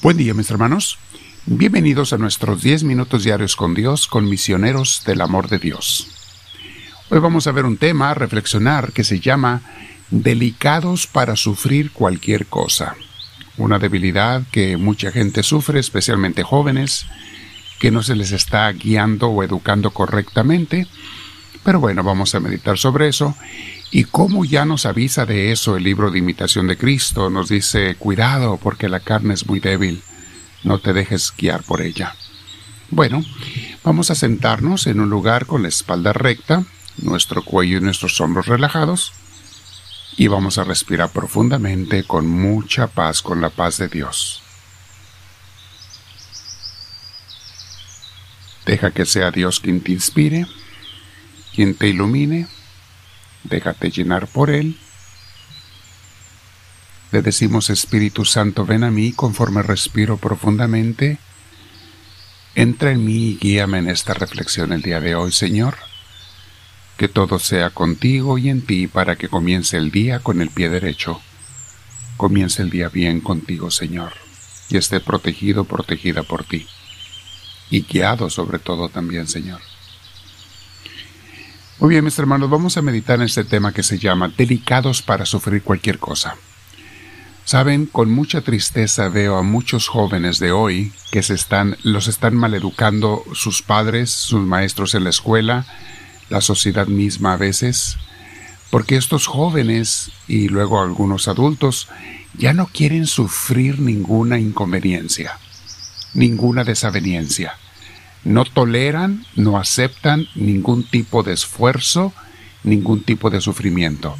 Buen día mis hermanos. Bienvenidos a nuestros 10 minutos diarios con Dios, con misioneros del amor de Dios. Hoy vamos a ver un tema, a reflexionar, que se llama Delicados para sufrir cualquier cosa. Una debilidad que mucha gente sufre, especialmente jóvenes, que no se les está guiando o educando correctamente. Pero bueno, vamos a meditar sobre eso. Y cómo ya nos avisa de eso el libro de imitación de Cristo, nos dice, cuidado porque la carne es muy débil, no te dejes guiar por ella. Bueno, vamos a sentarnos en un lugar con la espalda recta, nuestro cuello y nuestros hombros relajados, y vamos a respirar profundamente con mucha paz, con la paz de Dios. Deja que sea Dios quien te inspire, quien te ilumine, déjate llenar por Él. Le decimos Espíritu Santo, ven a mí conforme respiro profundamente. Entra en mí y guíame en esta reflexión el día de hoy, Señor. Que todo sea contigo y en ti para que comience el día con el pie derecho. Comience el día bien contigo, Señor, y esté protegido, protegida por ti y guiado sobre todo también, Señor. Muy bien, mis hermanos, vamos a meditar en este tema que se llama Delicados para sufrir cualquier cosa. Saben, con mucha tristeza veo a muchos jóvenes de hoy que se están, los están maleducando sus padres, sus maestros en la escuela, la sociedad misma a veces, porque estos jóvenes y luego algunos adultos ya no quieren sufrir ninguna inconveniencia ninguna desaveniencia. No toleran, no aceptan ningún tipo de esfuerzo, ningún tipo de sufrimiento.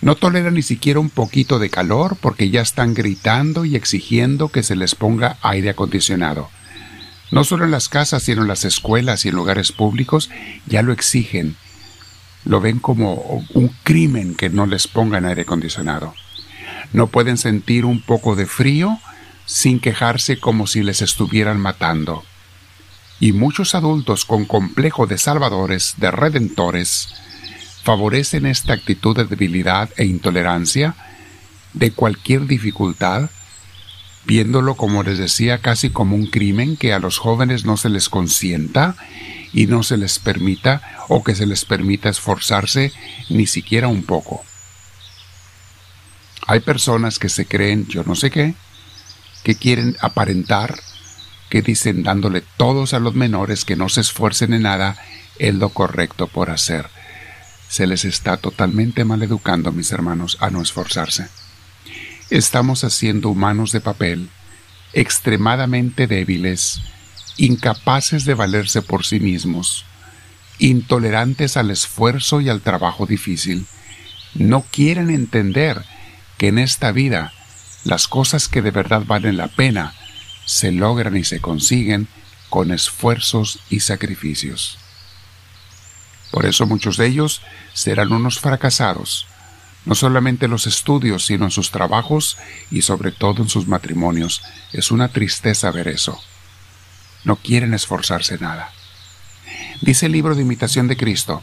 No toleran ni siquiera un poquito de calor porque ya están gritando y exigiendo que se les ponga aire acondicionado. No solo en las casas, sino en las escuelas y en lugares públicos ya lo exigen. Lo ven como un crimen que no les pongan aire acondicionado. No pueden sentir un poco de frío sin quejarse como si les estuvieran matando. Y muchos adultos con complejo de salvadores, de redentores, favorecen esta actitud de debilidad e intolerancia de cualquier dificultad, viéndolo como les decía casi como un crimen que a los jóvenes no se les consienta y no se les permita o que se les permita esforzarse ni siquiera un poco. Hay personas que se creen yo no sé qué, que quieren aparentar, que dicen dándole todos a los menores que no se esfuercen en nada, es lo correcto por hacer. Se les está totalmente mal educando, mis hermanos, a no esforzarse. Estamos haciendo humanos de papel, extremadamente débiles, incapaces de valerse por sí mismos, intolerantes al esfuerzo y al trabajo difícil. No quieren entender que en esta vida las cosas que de verdad valen la pena se logran y se consiguen con esfuerzos y sacrificios. Por eso muchos de ellos serán unos fracasados, no solamente en los estudios, sino en sus trabajos y sobre todo en sus matrimonios. Es una tristeza ver eso. No quieren esforzarse nada. Dice el libro de imitación de Cristo,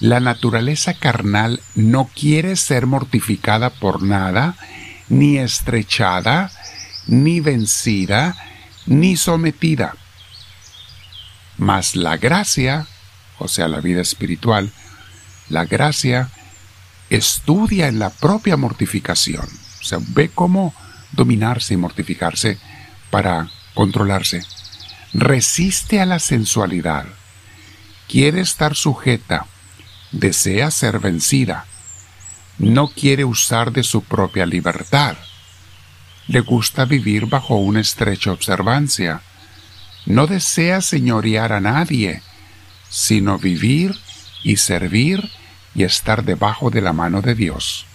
la naturaleza carnal no quiere ser mortificada por nada ni estrechada, ni vencida, ni sometida. Mas la gracia, o sea, la vida espiritual, la gracia estudia en la propia mortificación. O sea, ve cómo dominarse y mortificarse para controlarse. Resiste a la sensualidad. Quiere estar sujeta. Desea ser vencida no quiere usar de su propia libertad. Le gusta vivir bajo una estrecha observancia. No desea señorear a nadie, sino vivir y servir y estar debajo de la mano de Dios.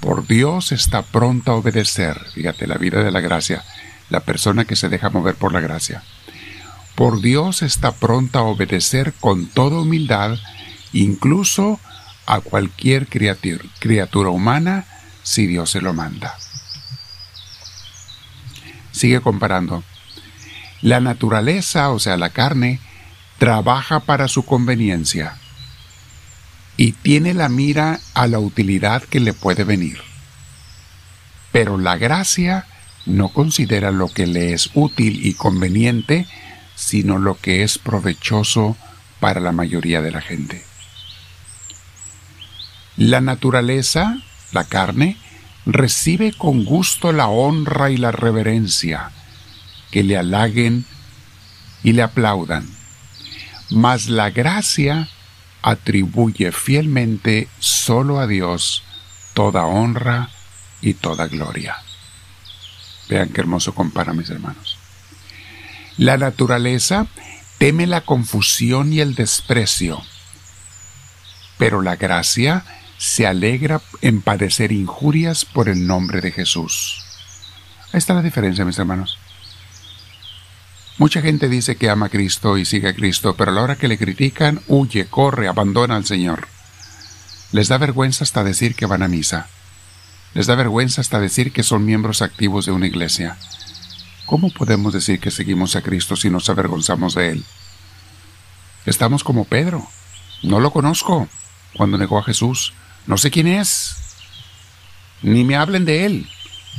Por Dios está pronta a obedecer, fíjate, la vida de la gracia, la persona que se deja mover por la gracia. Por Dios está pronta a obedecer con toda humildad, incluso a cualquier criatura humana si Dios se lo manda. Sigue comparando. La naturaleza, o sea, la carne, trabaja para su conveniencia y tiene la mira a la utilidad que le puede venir. Pero la gracia no considera lo que le es útil y conveniente, sino lo que es provechoso para la mayoría de la gente. La naturaleza, la carne, recibe con gusto la honra y la reverencia, que le halaguen y le aplaudan. Mas la gracia atribuye fielmente solo a Dios toda honra y toda gloria. Vean qué hermoso compara, mis hermanos. La naturaleza teme la confusión y el desprecio, pero la gracia se alegra en padecer injurias por el nombre de Jesús. Ahí está la diferencia, mis hermanos. Mucha gente dice que ama a Cristo y sigue a Cristo, pero a la hora que le critican, huye, corre, abandona al Señor. Les da vergüenza hasta decir que van a misa. Les da vergüenza hasta decir que son miembros activos de una iglesia. ¿Cómo podemos decir que seguimos a Cristo si nos avergonzamos de Él? Estamos como Pedro. No lo conozco cuando negó a Jesús. No sé quién es. Ni me hablen de Él.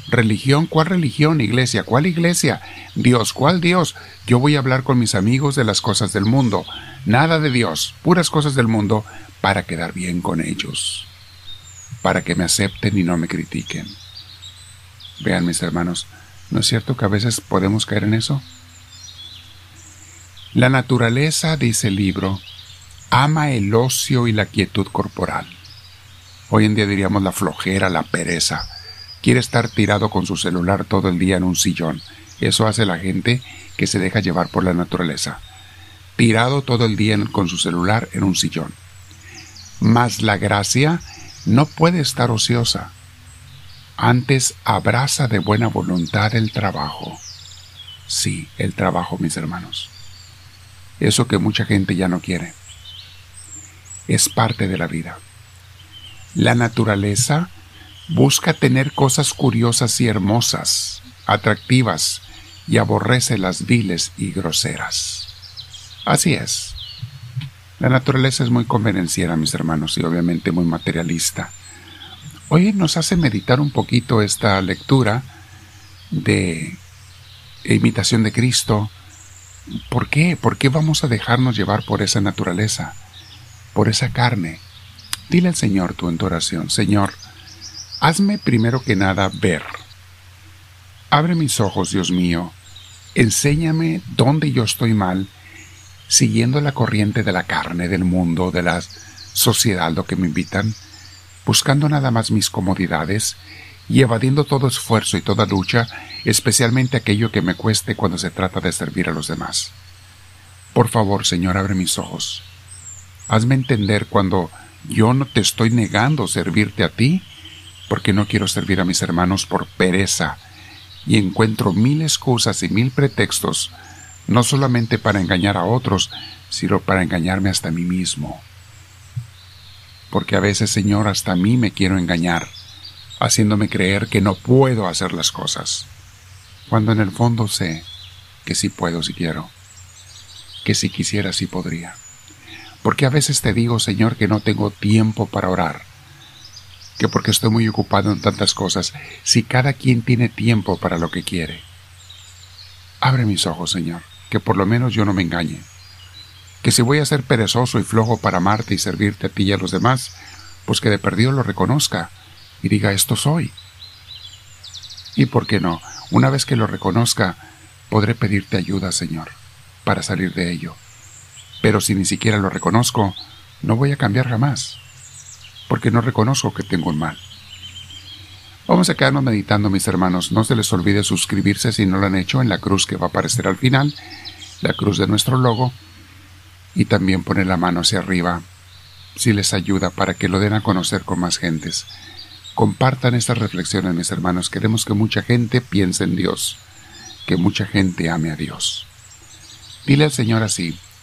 Religión, ¿cuál religión? Iglesia, ¿cuál iglesia? Dios, ¿cuál Dios? Yo voy a hablar con mis amigos de las cosas del mundo. Nada de Dios, puras cosas del mundo para quedar bien con ellos. Para que me acepten y no me critiquen. Vean mis hermanos, ¿no es cierto que a veces podemos caer en eso? La naturaleza, dice el libro, ama el ocio y la quietud corporal. Hoy en día diríamos la flojera, la pereza quiere estar tirado con su celular todo el día en un sillón. Eso hace la gente que se deja llevar por la naturaleza. Tirado todo el día con su celular en un sillón. Mas la gracia no puede estar ociosa. Antes abraza de buena voluntad el trabajo. Sí, el trabajo, mis hermanos. Eso que mucha gente ya no quiere. Es parte de la vida. La naturaleza busca tener cosas curiosas y hermosas, atractivas, y aborrece las viles y groseras. Así es. La naturaleza es muy convenenciera, mis hermanos, y obviamente muy materialista. Hoy nos hace meditar un poquito esta lectura de imitación de Cristo. ¿Por qué? ¿Por qué vamos a dejarnos llevar por esa naturaleza, por esa carne? Dile al Señor tu oración, Señor, Hazme primero que nada ver. Abre mis ojos, Dios mío. Enséñame dónde yo estoy mal, siguiendo la corriente de la carne, del mundo, de la sociedad, lo que me invitan, buscando nada más mis comodidades y evadiendo todo esfuerzo y toda lucha, especialmente aquello que me cueste cuando se trata de servir a los demás. Por favor, Señor, abre mis ojos. Hazme entender cuando yo no te estoy negando servirte a ti, porque no quiero servir a mis hermanos por pereza y encuentro mil excusas y mil pretextos, no solamente para engañar a otros, sino para engañarme hasta a mí mismo. Porque a veces, Señor, hasta a mí me quiero engañar, haciéndome creer que no puedo hacer las cosas, cuando en el fondo sé que sí puedo si quiero, que si quisiera sí podría. Porque a veces te digo, Señor, que no tengo tiempo para orar, que porque estoy muy ocupado en tantas cosas, si cada quien tiene tiempo para lo que quiere. Abre mis ojos, Señor, que por lo menos yo no me engañe. Que si voy a ser perezoso y flojo para amarte y servirte a ti y a los demás, pues que de perdido lo reconozca y diga esto soy. Y por qué no, una vez que lo reconozca, podré pedirte ayuda, Señor, para salir de ello. Pero si ni siquiera lo reconozco, no voy a cambiar jamás porque no reconozco que tengo un mal. Vamos a quedarnos meditando, mis hermanos. No se les olvide suscribirse si no lo han hecho en la cruz que va a aparecer al final, la cruz de nuestro logo, y también poner la mano hacia arriba si les ayuda para que lo den a conocer con más gentes. Compartan estas reflexiones, mis hermanos. Queremos que mucha gente piense en Dios, que mucha gente ame a Dios. Dile al Señor así,